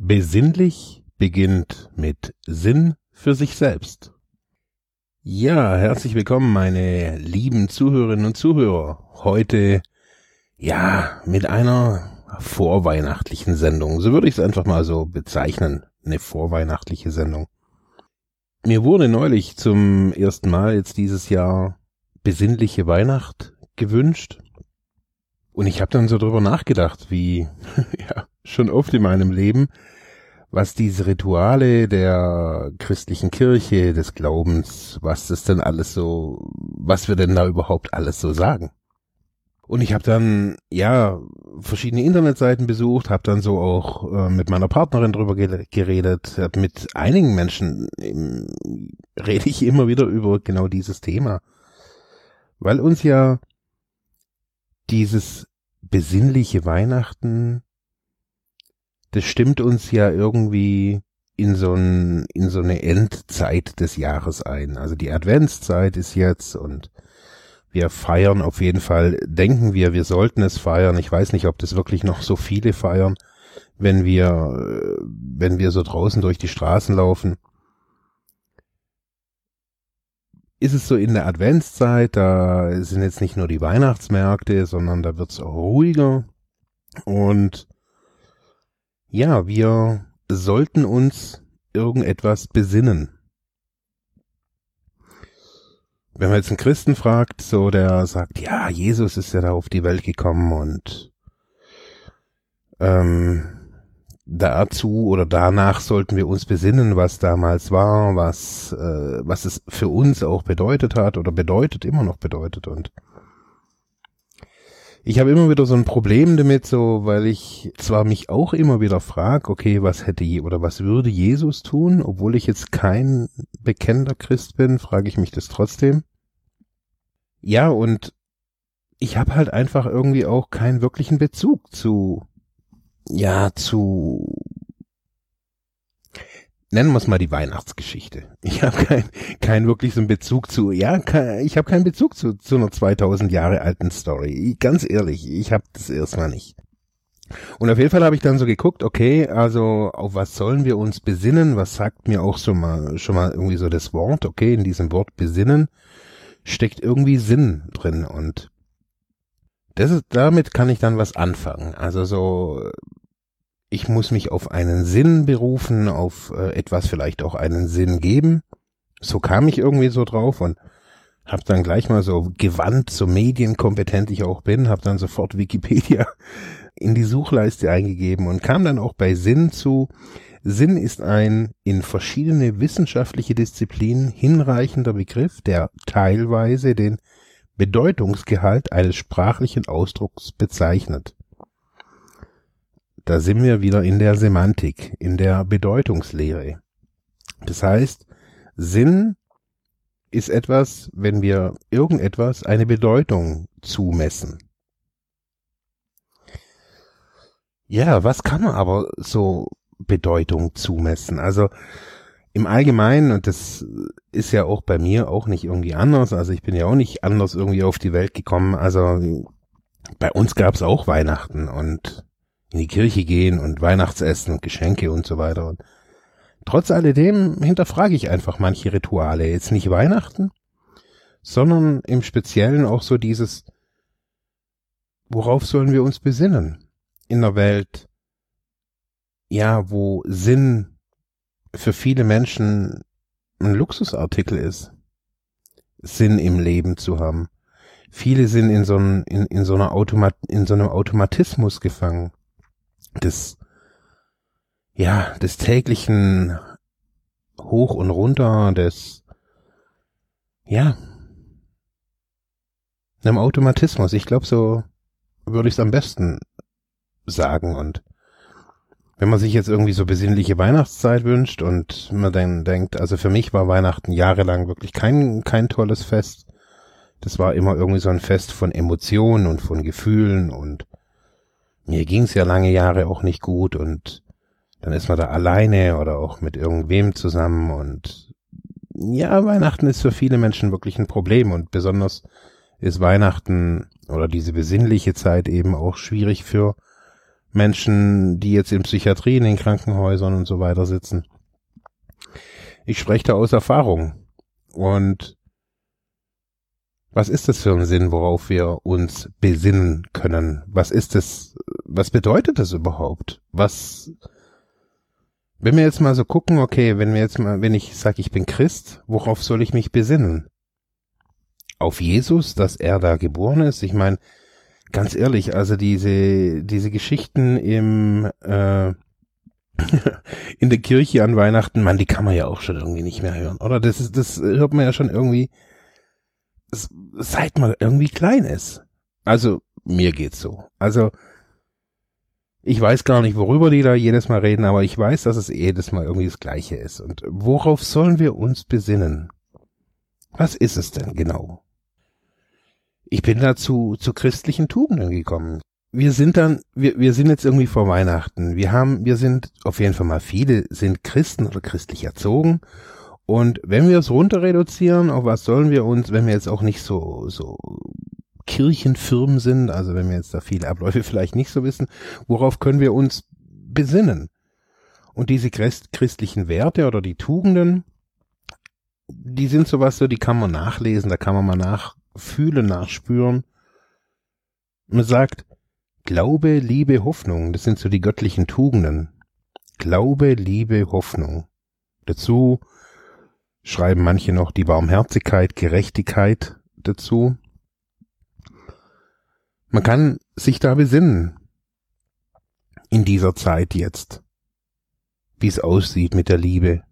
Besinnlich beginnt mit Sinn für sich selbst. Ja, herzlich willkommen, meine lieben Zuhörerinnen und Zuhörer. Heute, ja, mit einer vorweihnachtlichen Sendung. So würde ich es einfach mal so bezeichnen eine vorweihnachtliche Sendung. Mir wurde neulich zum ersten Mal jetzt dieses Jahr besinnliche Weihnacht gewünscht. Und ich habe dann so drüber nachgedacht, wie ja schon oft in meinem Leben, was diese Rituale der christlichen Kirche, des Glaubens, was das denn alles so, was wir denn da überhaupt alles so sagen. Und ich habe dann ja verschiedene Internetseiten besucht, habe dann so auch äh, mit meiner Partnerin drüber geredet, hab mit einigen Menschen ähm, rede ich immer wieder über genau dieses Thema, weil uns ja dieses besinnliche Weihnachten, das stimmt uns ja irgendwie in so, ein, in so eine Endzeit des Jahres ein. Also die Adventszeit ist jetzt und wir feiern auf jeden Fall, denken wir, wir sollten es feiern. Ich weiß nicht, ob das wirklich noch so viele feiern, wenn wir, wenn wir so draußen durch die Straßen laufen. Ist es so in der Adventszeit, da sind jetzt nicht nur die Weihnachtsmärkte, sondern da wird's auch ruhiger. Und ja, wir sollten uns irgendetwas besinnen. wenn man jetzt einen Christen fragt, so der sagt, ja, Jesus ist ja da auf die Welt gekommen und ähm, dazu oder danach sollten wir uns besinnen, was damals war, was äh, was es für uns auch bedeutet hat oder bedeutet immer noch bedeutet und ich habe immer wieder so ein Problem damit, so weil ich zwar mich auch immer wieder frage, okay, was hätte je oder was würde Jesus tun, obwohl ich jetzt kein bekennender Christ bin, frage ich mich das trotzdem. Ja, und ich habe halt einfach irgendwie auch keinen wirklichen Bezug zu, ja, zu, nennen wir es mal die Weihnachtsgeschichte. Ich habe keinen kein wirklichen Bezug zu, ja, kein, ich habe keinen Bezug zu, zu einer 2000 Jahre alten Story. Ganz ehrlich, ich habe das erstmal nicht. Und auf jeden Fall habe ich dann so geguckt, okay, also auf was sollen wir uns besinnen? Was sagt mir auch so mal schon mal irgendwie so das Wort? Okay, in diesem Wort besinnen steckt irgendwie Sinn drin und das ist, damit kann ich dann was anfangen. Also so, ich muss mich auf einen Sinn berufen, auf äh, etwas vielleicht auch einen Sinn geben. So kam ich irgendwie so drauf und hab dann gleich mal so gewandt, so medienkompetent ich auch bin, hab dann sofort Wikipedia in die Suchleiste eingegeben und kam dann auch bei Sinn zu, Sinn ist ein in verschiedene wissenschaftliche Disziplinen hinreichender Begriff, der teilweise den Bedeutungsgehalt eines sprachlichen Ausdrucks bezeichnet. Da sind wir wieder in der Semantik, in der Bedeutungslehre. Das heißt, Sinn ist etwas, wenn wir irgendetwas eine Bedeutung zumessen. Ja, was kann man aber so Bedeutung zumessen. Also im Allgemeinen, und das ist ja auch bei mir auch nicht irgendwie anders, also ich bin ja auch nicht anders irgendwie auf die Welt gekommen, also bei uns gab es auch Weihnachten und in die Kirche gehen und Weihnachtsessen und Geschenke und so weiter. Und trotz alledem hinterfrage ich einfach manche Rituale. Jetzt nicht Weihnachten, sondern im Speziellen auch so dieses, worauf sollen wir uns besinnen in der Welt, ja, wo Sinn für viele Menschen ein Luxusartikel ist, Sinn im Leben zu haben. Viele sind in so, einem, in, in so einer Automat, in so einem Automatismus gefangen. Des, ja, des täglichen Hoch und Runter, des, ja, einem Automatismus. Ich glaube, so würde ich es am besten sagen und wenn man sich jetzt irgendwie so besinnliche Weihnachtszeit wünscht und man dann denkt, also für mich war Weihnachten jahrelang wirklich kein, kein tolles Fest. Das war immer irgendwie so ein Fest von Emotionen und von Gefühlen und mir ging's ja lange Jahre auch nicht gut und dann ist man da alleine oder auch mit irgendwem zusammen und ja, Weihnachten ist für viele Menschen wirklich ein Problem und besonders ist Weihnachten oder diese besinnliche Zeit eben auch schwierig für Menschen, die jetzt in Psychiatrie, in Krankenhäusern und so weiter sitzen. Ich spreche da aus Erfahrung. Und was ist das für ein Sinn, worauf wir uns besinnen können? Was ist es, was bedeutet das überhaupt? Was, wenn wir jetzt mal so gucken, okay, wenn wir jetzt mal, wenn ich sage, ich bin Christ, worauf soll ich mich besinnen? Auf Jesus, dass er da geboren ist? Ich meine, ganz ehrlich, also diese, diese Geschichten im, äh, in der Kirche an Weihnachten, man, die kann man ja auch schon irgendwie nicht mehr hören, oder? Das ist, das hört man ja schon irgendwie, seit man irgendwie klein ist. Also, mir geht's so. Also, ich weiß gar nicht, worüber die da jedes Mal reden, aber ich weiß, dass es jedes Mal irgendwie das Gleiche ist. Und worauf sollen wir uns besinnen? Was ist es denn genau? ich bin da zu, zu christlichen Tugenden gekommen. Wir sind dann, wir, wir sind jetzt irgendwie vor Weihnachten. Wir haben, wir sind auf jeden Fall mal viele sind Christen oder christlich erzogen. Und wenn wir es runter reduzieren, auf was sollen wir uns, wenn wir jetzt auch nicht so, so Kirchenfirmen sind, also wenn wir jetzt da viele Abläufe vielleicht nicht so wissen, worauf können wir uns besinnen? Und diese christlichen Werte oder die Tugenden, die sind sowas so, die kann man nachlesen, da kann man mal nach, Fühlen nachspüren. Man sagt, Glaube, Liebe, Hoffnung, das sind so die göttlichen Tugenden. Glaube, Liebe, Hoffnung. Dazu schreiben manche noch die Barmherzigkeit, Gerechtigkeit dazu. Man kann sich da besinnen. In dieser Zeit jetzt. Wie es aussieht mit der Liebe.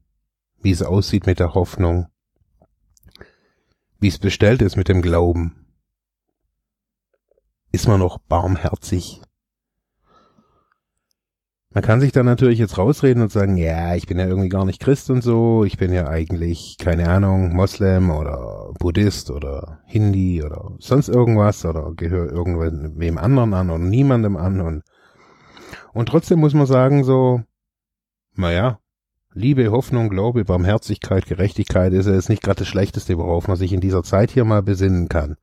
Wie es aussieht mit der Hoffnung wie es bestellt ist mit dem Glauben. Ist man noch barmherzig? Man kann sich dann natürlich jetzt rausreden und sagen, ja, ich bin ja irgendwie gar nicht Christ und so, ich bin ja eigentlich, keine Ahnung, Moslem oder Buddhist oder Hindi oder sonst irgendwas oder gehöre irgendwem anderen an oder niemandem an und, und trotzdem muss man sagen so, naja, Liebe, Hoffnung, Glaube, Barmherzigkeit, Gerechtigkeit ist ja jetzt nicht gerade das Schlechteste, worauf man sich in dieser Zeit hier mal besinnen kann.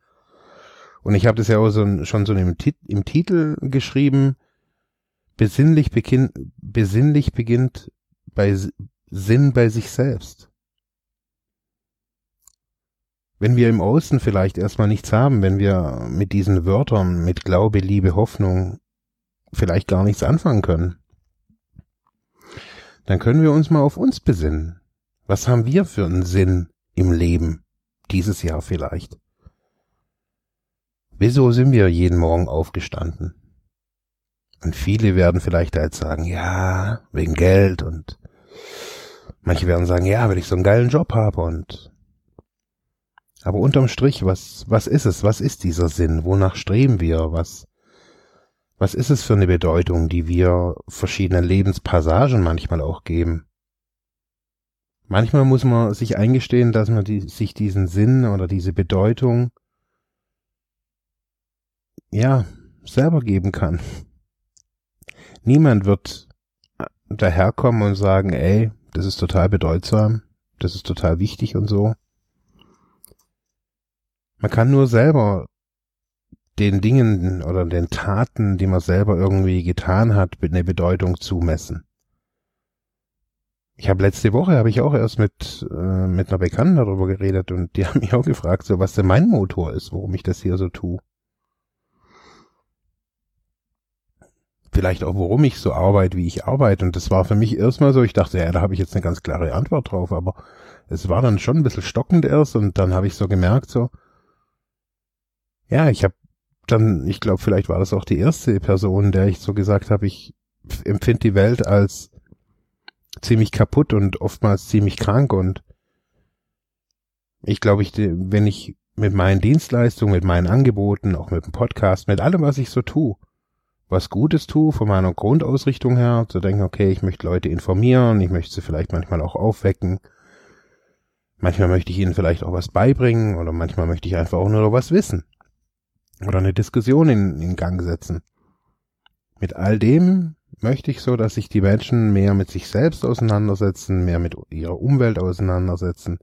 Und ich habe das ja auch so, schon so im, im Titel geschrieben. Besinnlich, beginn, besinnlich beginnt bei Sinn bei sich selbst. Wenn wir im Außen vielleicht erstmal nichts haben, wenn wir mit diesen Wörtern, mit Glaube, Liebe, Hoffnung vielleicht gar nichts anfangen können, dann können wir uns mal auf uns besinnen. Was haben wir für einen Sinn im Leben? Dieses Jahr vielleicht. Wieso sind wir jeden Morgen aufgestanden? Und viele werden vielleicht halt sagen, ja, wegen Geld und manche werden sagen, ja, weil ich so einen geilen Job habe und aber unterm Strich, was, was ist es? Was ist dieser Sinn? Wonach streben wir? Was, was ist es für eine Bedeutung, die wir verschiedenen Lebenspassagen manchmal auch geben? Manchmal muss man sich eingestehen, dass man die, sich diesen Sinn oder diese Bedeutung ja selber geben kann. Niemand wird daherkommen und sagen, ey, das ist total bedeutsam, das ist total wichtig und so. Man kann nur selber den Dingen oder den Taten, die man selber irgendwie getan hat, eine Bedeutung zumessen. Ich habe letzte Woche habe ich auch erst mit äh, mit einer Bekannten darüber geredet und die haben mich auch gefragt, so was denn mein Motor ist, warum ich das hier so tue. Vielleicht auch, warum ich so arbeite, wie ich arbeite. Und das war für mich erstmal so, ich dachte, ja, da habe ich jetzt eine ganz klare Antwort drauf, aber es war dann schon ein bisschen stockend erst. Und dann habe ich so gemerkt, so, ja, ich habe dann, ich glaube, vielleicht war das auch die erste Person, der ich so gesagt habe, ich empfinde die Welt als ziemlich kaputt und oftmals ziemlich krank. Und ich glaube, ich, wenn ich mit meinen Dienstleistungen, mit meinen Angeboten, auch mit dem Podcast, mit allem, was ich so tue, was Gutes tue, von meiner Grundausrichtung her, zu denken, okay, ich möchte Leute informieren, ich möchte sie vielleicht manchmal auch aufwecken. Manchmal möchte ich ihnen vielleicht auch was beibringen oder manchmal möchte ich einfach auch nur was wissen. Oder eine Diskussion in, in Gang setzen. Mit all dem möchte ich so, dass sich die Menschen mehr mit sich selbst auseinandersetzen, mehr mit ihrer Umwelt auseinandersetzen,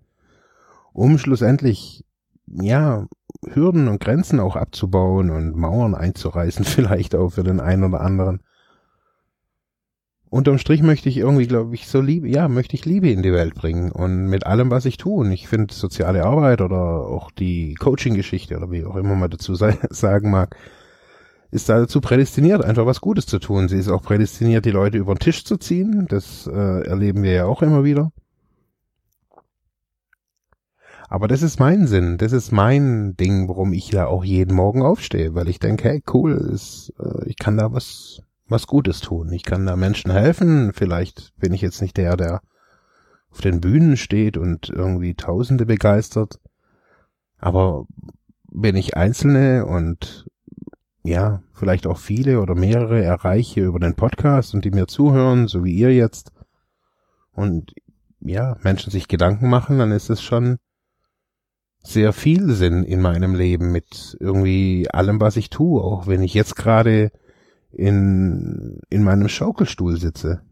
um schlussendlich, ja, Hürden und Grenzen auch abzubauen und Mauern einzureißen, vielleicht auch für den einen oder anderen. Unterm Strich möchte ich irgendwie, glaube ich, so Liebe, ja, möchte ich Liebe in die Welt bringen und mit allem, was ich tue. Und ich finde soziale Arbeit oder auch die Coaching-Geschichte oder wie auch immer man dazu sagen mag, ist dazu prädestiniert, einfach was Gutes zu tun. Sie ist auch prädestiniert, die Leute über den Tisch zu ziehen. Das äh, erleben wir ja auch immer wieder. Aber das ist mein Sinn, das ist mein Ding, warum ich da auch jeden Morgen aufstehe, weil ich denke, hey, cool, ist, äh, ich kann da was, was Gutes tun. Ich kann da Menschen helfen. Vielleicht bin ich jetzt nicht der, der auf den Bühnen steht und irgendwie Tausende begeistert. Aber wenn ich Einzelne und ja, vielleicht auch viele oder mehrere erreiche über den Podcast und die mir zuhören, so wie ihr jetzt, und ja, Menschen sich Gedanken machen, dann ist es schon sehr viel Sinn in meinem Leben mit irgendwie allem, was ich tue, auch wenn ich jetzt gerade in, in meinem Schaukelstuhl sitze.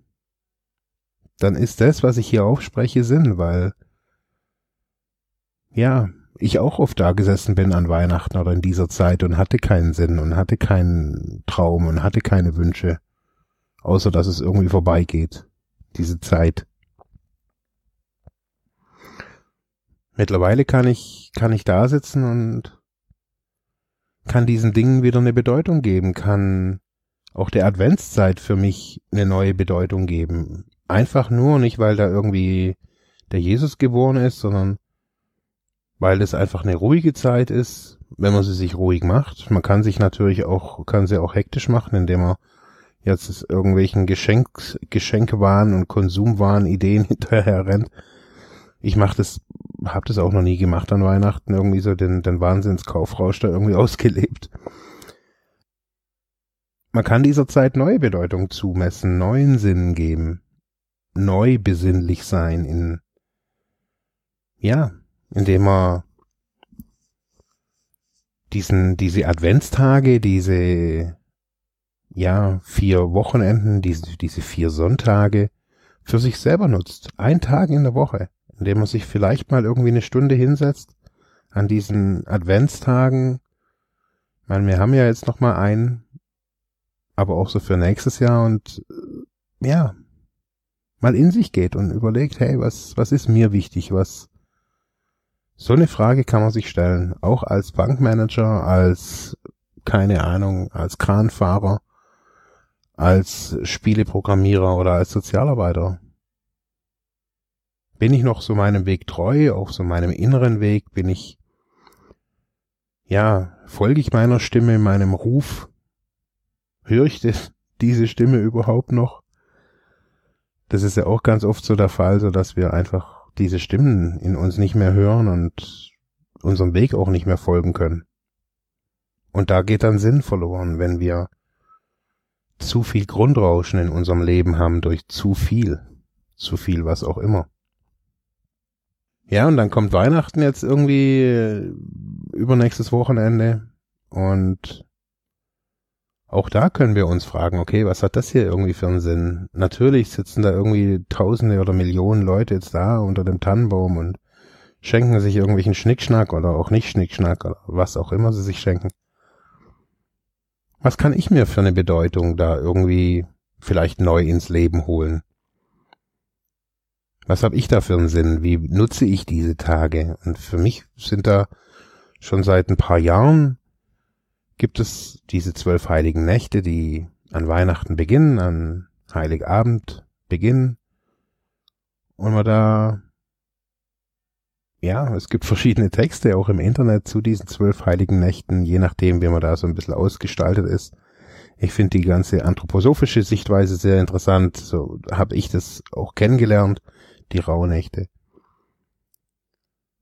Dann ist das, was ich hier aufspreche, Sinn, weil ja, ich auch oft da gesessen bin an Weihnachten oder in dieser Zeit und hatte keinen Sinn und hatte keinen Traum und hatte keine Wünsche, außer dass es irgendwie vorbeigeht, diese Zeit. Mittlerweile kann ich, kann ich da sitzen und kann diesen Dingen wieder eine Bedeutung geben, kann auch der Adventszeit für mich eine neue Bedeutung geben. Einfach nur nicht, weil da irgendwie der Jesus geboren ist, sondern weil es einfach eine ruhige Zeit ist, wenn man sie sich ruhig macht. Man kann sich natürlich auch, kann sie auch hektisch machen, indem man jetzt irgendwelchen Geschenk, Geschenkewahn und Konsumwahn Ideen hinterher rennt. Ich mach das, hab das auch noch nie gemacht an Weihnachten, irgendwie so den, den Wahnsinnskaufrausch da irgendwie ausgelebt. Man kann dieser Zeit neue Bedeutung zumessen, neuen Sinn geben, neu besinnlich sein in, ja, indem er diesen, diese Adventstage, diese, ja, vier Wochenenden, diese, diese vier Sonntage für sich selber nutzt. Ein Tag in der Woche, indem man sich vielleicht mal irgendwie eine Stunde hinsetzt an diesen Adventstagen. Ich meine, wir haben ja jetzt noch mal einen, aber auch so für nächstes Jahr und ja, mal in sich geht und überlegt, hey, was, was ist mir wichtig, was, so eine Frage kann man sich stellen, auch als Bankmanager, als, keine Ahnung, als Kranfahrer, als Spieleprogrammierer oder als Sozialarbeiter. Bin ich noch so meinem Weg treu, auch so meinem inneren Weg, bin ich, ja, folge ich meiner Stimme, meinem Ruf? Höre ich das, diese Stimme überhaupt noch? Das ist ja auch ganz oft so der Fall, so dass wir einfach diese Stimmen in uns nicht mehr hören und unserem Weg auch nicht mehr folgen können. Und da geht dann Sinn verloren, wenn wir zu viel Grundrauschen in unserem Leben haben durch zu viel, zu viel was auch immer. Ja, und dann kommt Weihnachten jetzt irgendwie äh, übernächstes Wochenende und auch da können wir uns fragen, okay, was hat das hier irgendwie für einen Sinn? Natürlich sitzen da irgendwie Tausende oder Millionen Leute jetzt da unter dem Tannenbaum und schenken sich irgendwelchen Schnickschnack oder auch nicht Schnickschnack oder was auch immer sie sich schenken. Was kann ich mir für eine Bedeutung da irgendwie vielleicht neu ins Leben holen? Was habe ich da für einen Sinn? Wie nutze ich diese Tage? Und für mich sind da schon seit ein paar Jahren gibt es diese zwölf heiligen Nächte, die an Weihnachten beginnen, an Heiligabend beginnen. Und man da, ja, es gibt verschiedene Texte auch im Internet zu diesen zwölf heiligen Nächten, je nachdem, wie man da so ein bisschen ausgestaltet ist. Ich finde die ganze anthroposophische Sichtweise sehr interessant. So habe ich das auch kennengelernt, die Rauhnächte.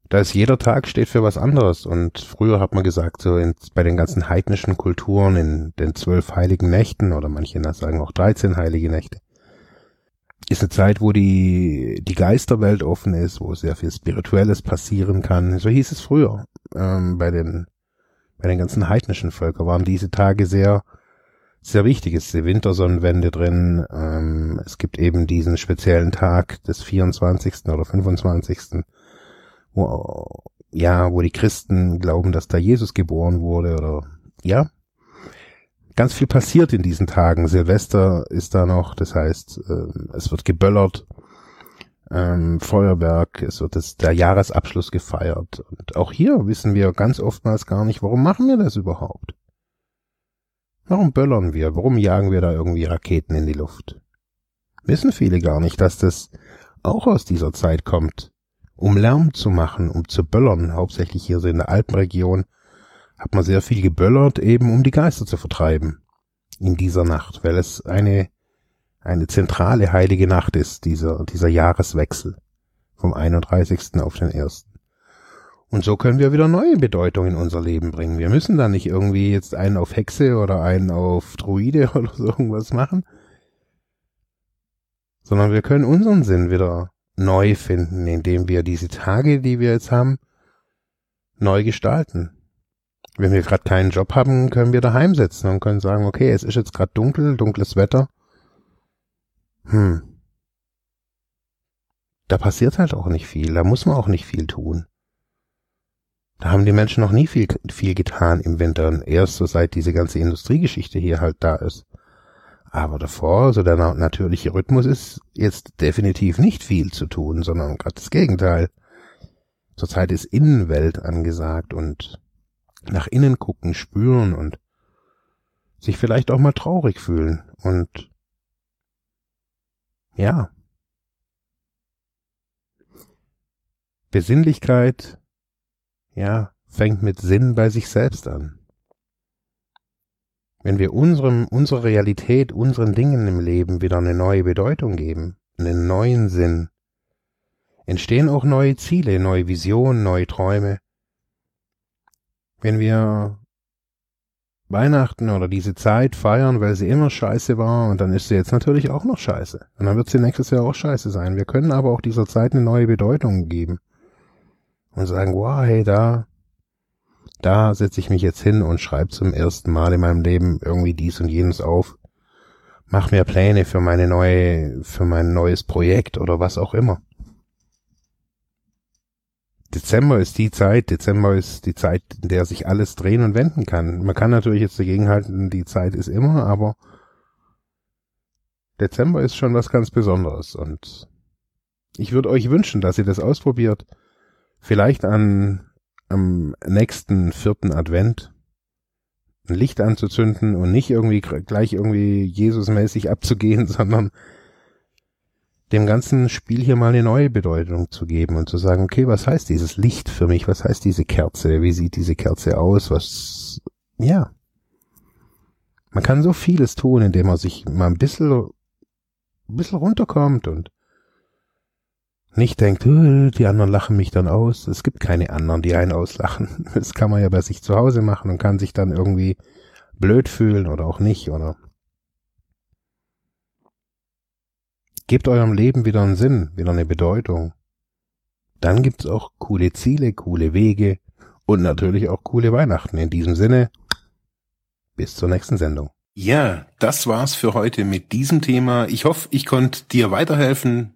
da ist jeder Tag steht für was anderes. Und früher hat man gesagt, so in, bei den ganzen heidnischen Kulturen, in den zwölf heiligen Nächten, oder manche sagen auch 13 heilige Nächte, ist eine Zeit, wo die, die Geisterwelt offen ist, wo sehr viel Spirituelles passieren kann. So hieß es früher. Ähm, bei den, bei den ganzen heidnischen Völkern waren diese Tage sehr, sehr wichtig. Ist die Wintersonnenwende drin. Ähm, es gibt eben diesen speziellen Tag des 24. oder 25 wo, ja, wo die Christen glauben, dass da Jesus geboren wurde oder, ja. Ganz viel passiert in diesen Tagen. Silvester ist da noch, das heißt, äh, es wird geböllert, ähm, Feuerwerk, es wird das, der Jahresabschluss gefeiert. Und auch hier wissen wir ganz oftmals gar nicht, warum machen wir das überhaupt? Warum böllern wir? Warum jagen wir da irgendwie Raketen in die Luft? Wissen viele gar nicht, dass das auch aus dieser Zeit kommt um Lärm zu machen, um zu böllern, hauptsächlich hier so in der Alpenregion, hat man sehr viel geböllert, eben um die Geister zu vertreiben in dieser Nacht, weil es eine, eine zentrale heilige Nacht ist, dieser, dieser Jahreswechsel vom 31. auf den 1. Und so können wir wieder neue Bedeutung in unser Leben bringen. Wir müssen da nicht irgendwie jetzt einen auf Hexe oder einen auf Druide oder so irgendwas machen, sondern wir können unseren Sinn wieder neu finden, indem wir diese Tage, die wir jetzt haben, neu gestalten. Wenn wir gerade keinen Job haben, können wir daheim sitzen und können sagen, okay, es ist jetzt gerade dunkel, dunkles Wetter. Hm. Da passiert halt auch nicht viel, da muss man auch nicht viel tun. Da haben die Menschen noch nie viel, viel getan im Winter erst so seit diese ganze Industriegeschichte hier halt da ist. Aber davor, so der natürliche Rhythmus ist jetzt definitiv nicht viel zu tun, sondern gerade das Gegenteil. Zurzeit ist Innenwelt angesagt und nach innen gucken, spüren und sich vielleicht auch mal traurig fühlen und ja. Besinnlichkeit, ja, fängt mit Sinn bei sich selbst an. Wenn wir unserem, unserer Realität, unseren Dingen im Leben wieder eine neue Bedeutung geben, einen neuen Sinn, entstehen auch neue Ziele, neue Visionen, neue Träume. Wenn wir Weihnachten oder diese Zeit feiern, weil sie immer scheiße war und dann ist sie jetzt natürlich auch noch scheiße. Und dann wird sie nächstes Jahr auch scheiße sein. Wir können aber auch dieser Zeit eine neue Bedeutung geben. Und sagen, wow, hey, da, da setze ich mich jetzt hin und schreibe zum ersten Mal in meinem Leben irgendwie dies und jenes auf. Mach mir Pläne für meine neue, für mein neues Projekt oder was auch immer. Dezember ist die Zeit, Dezember ist die Zeit, in der sich alles drehen und wenden kann. Man kann natürlich jetzt dagegen halten, die Zeit ist immer, aber Dezember ist schon was ganz Besonderes und ich würde euch wünschen, dass ihr das ausprobiert. Vielleicht an am nächsten vierten Advent ein Licht anzuzünden und nicht irgendwie gleich irgendwie Jesusmäßig abzugehen, sondern dem ganzen Spiel hier mal eine neue Bedeutung zu geben und zu sagen, okay, was heißt dieses Licht für mich? Was heißt diese Kerze? Wie sieht diese Kerze aus? Was, ja. Man kann so vieles tun, indem man sich mal ein bisschen, ein bisschen runterkommt und nicht denkt, die anderen lachen mich dann aus. Es gibt keine anderen, die einen auslachen. Das kann man ja bei sich zu Hause machen und kann sich dann irgendwie blöd fühlen oder auch nicht, oder? Gebt eurem Leben wieder einen Sinn, wieder eine Bedeutung. Dann gibt's auch coole Ziele, coole Wege und natürlich auch coole Weihnachten. In diesem Sinne, bis zur nächsten Sendung. Ja, das war's für heute mit diesem Thema. Ich hoffe, ich konnte dir weiterhelfen,